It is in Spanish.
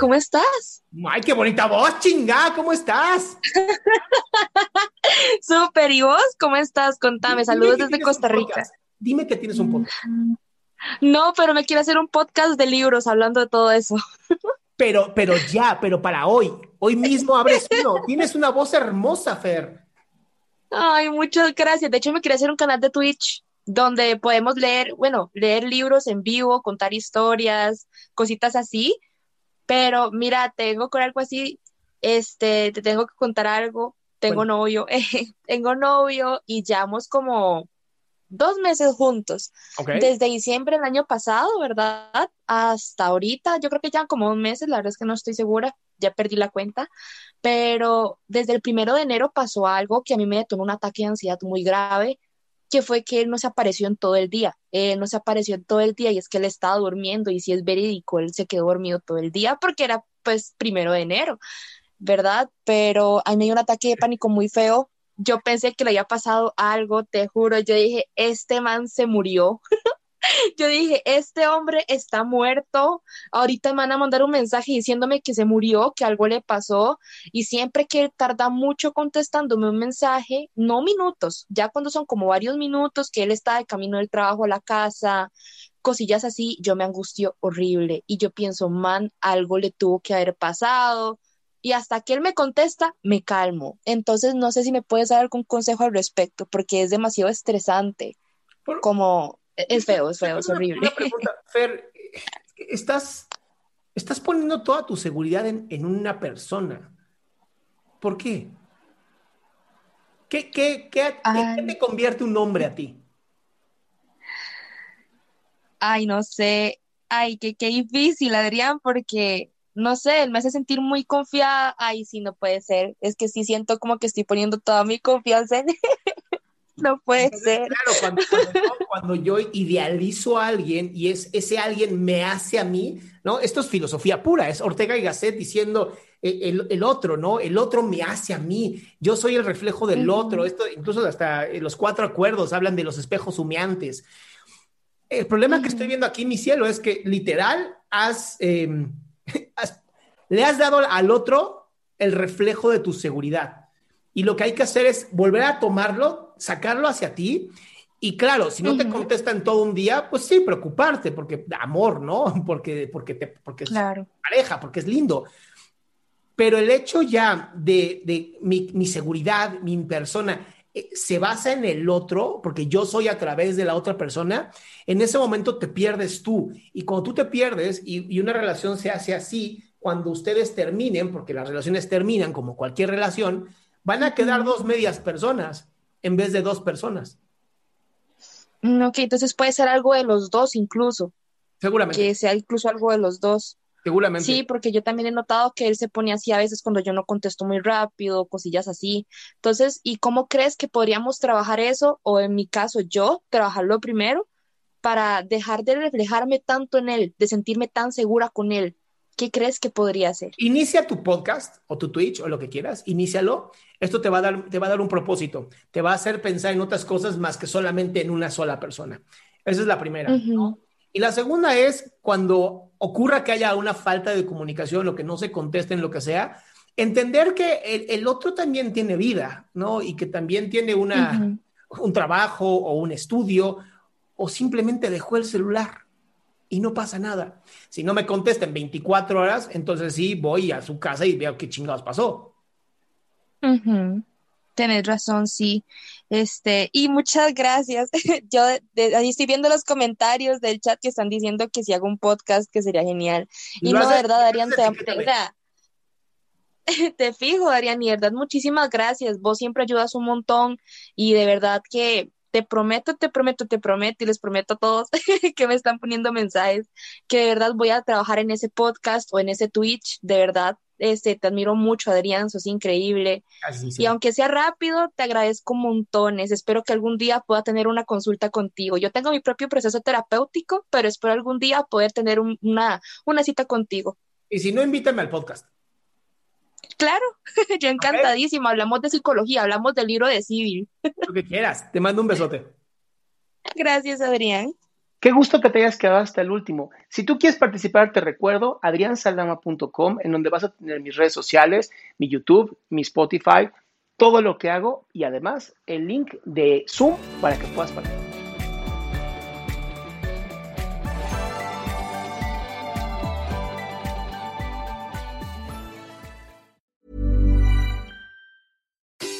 ¿Cómo estás? ¡Ay, qué bonita voz, chinga! ¿Cómo estás? Súper, ¿y vos? ¿Cómo estás? Contame, saludos desde Costa Rica. Dime que tienes un podcast. No, pero me quiero hacer un podcast de libros hablando de todo eso. Pero, pero ya, pero para hoy. Hoy mismo abres uno. Tienes una voz hermosa, Fer. Ay, muchas gracias. De hecho, me quiero hacer un canal de Twitch donde podemos leer, bueno, leer libros en vivo, contar historias, cositas así. Pero mira, tengo con algo así, este, te tengo que contar algo. Tengo Bueno. novio, tengo novio y llevamos como dos meses juntos. Desde diciembre del año pasado, ¿verdad? Hasta ahorita, yo creo que ya como dos meses, la verdad es que no estoy segura, ya perdí la cuenta, pero desde el primero de enero pasó algo que a mí me detonó un ataque de ansiedad muy grave, que fue que él no se apareció en todo el día, él no se apareció en todo el día y es que él estaba durmiendo y si es verídico, él se quedó dormido todo el día porque era pues primero de enero, ¿verdad? Pero a mí me dio un ataque de pánico muy feo. Yo pensé que le había pasado algo, te juro. Yo dije, este man se murió. Yo dije, este hombre está muerto. Ahorita me van a mandar un mensaje diciéndome que se murió, que algo le pasó. Y siempre que él tarda mucho contestándome un mensaje, no minutos, ya cuando son como varios minutos que él está de camino del trabajo a la casa, cosillas así, yo me angustio horrible. Y yo pienso, man, algo le tuvo que haber pasado y hasta que él me contesta, me calmo. Entonces, no sé si me puedes dar algún consejo al respecto, porque es demasiado estresante. Por- Como, es feo, es feo, es horrible. Una pregunta, Fer, estás, estás poniendo toda tu seguridad en, en una persona. ¿Por qué? ¿Qué, qué, qué, qué te convierte un hombre a ti? Ay, no sé. Ay, qué, qué difícil, Adrián, porque, no sé, él me hace sentir muy confiada. Ay, sí, no puede ser. Es que sí siento como que estoy poniendo toda mi confianza en él. No puede ser. Claro, cuando, cuando yo, cuando yo idealizo a alguien y es, ese alguien me hace a mí, ¿no? Esto es filosofía pura, es Ortega y Gasset diciendo eh, el, el otro, ¿no? El otro me hace a mí, yo soy el reflejo del otro. Esto, incluso hasta eh, los cuatro acuerdos hablan de los espejos humeantes. El problema que estoy viendo aquí, mi cielo, es que literal has, eh, has- le has dado al otro el reflejo de tu seguridad. Y lo que hay que hacer es volver a tomarlo, sacarlo hacia ti. Y claro, si no te Ujú. contestan todo un día, pues sí, preocuparte, porque amor, ¿no? Porque, porque, te, porque es Claro. pareja, porque es lindo. Pero el hecho ya de, de mi, mi seguridad, mi persona, eh, se basa en el otro, porque yo soy a través de la otra persona, en ese momento te pierdes tú. Y cuando tú te pierdes y, y una relación se hace así, cuando ustedes terminen, porque las relaciones terminan como cualquier relación, van a quedar dos medias personas en vez de dos personas, Mm, Ok, entonces puede ser algo de los dos incluso, seguramente. que sea incluso algo de los dos. Seguramente. Sí, porque yo también he notado que él se pone así a veces cuando yo no contesto muy rápido, cosillas así. Entonces, ¿y cómo crees que podríamos trabajar eso? O en mi caso, yo trabajarlo primero para dejar de reflejarme tanto en él, de sentirme tan segura con él? ¿Qué crees que podría hacer? Inicia tu podcast o tu Twitch o lo que quieras, inícialo. Esto te va a dar, te va a dar un propósito, te va a hacer pensar en otras cosas más que solamente en una sola persona. Esa es la primera. Y la segunda es cuando ocurra que haya una falta de comunicación, lo que no se conteste en lo que sea, entender que el, otro también tiene vida, ¿no? Y que también tiene una, un trabajo o un estudio o simplemente dejó el celular y no pasa nada. Si no me contesta en 24 horas, entonces sí voy a su casa y veo qué chingados pasó. Tienes razón, sí. Este, y muchas gracias. Yo ahí estoy viendo los comentarios del chat que están diciendo que si hago un podcast que sería genial. Y no, de verdad, Darían, te, te fijo, Darían, y verdad, muchísimas gracias. Vos siempre ayudas un montón y de verdad que te prometo, te prometo, te prometo y les prometo a todos que me están poniendo mensajes que de verdad voy a trabajar en ese podcast o en ese Twitch, de verdad. Este, te admiro mucho, Adrián, sos increíble. Y aunque sea rápido, te agradezco montones. Espero que algún día pueda tener una consulta contigo. Yo tengo mi propio proceso terapéutico, pero espero algún día poder tener una, una cita contigo. Y si no, invítame al podcast. Claro, yo encantadísimo. Hablamos de psicología, hablamos del libro de Civil. Lo que quieras. Te mando un besote. Gracias, Adrián. Qué gusto que te hayas quedado hasta el último. Si tú quieres participar, te recuerdo adriansaldama.com, en donde vas a tener mis redes sociales, mi YouTube, mi Spotify, todo lo que hago y además el link de Zoom para que puedas participar.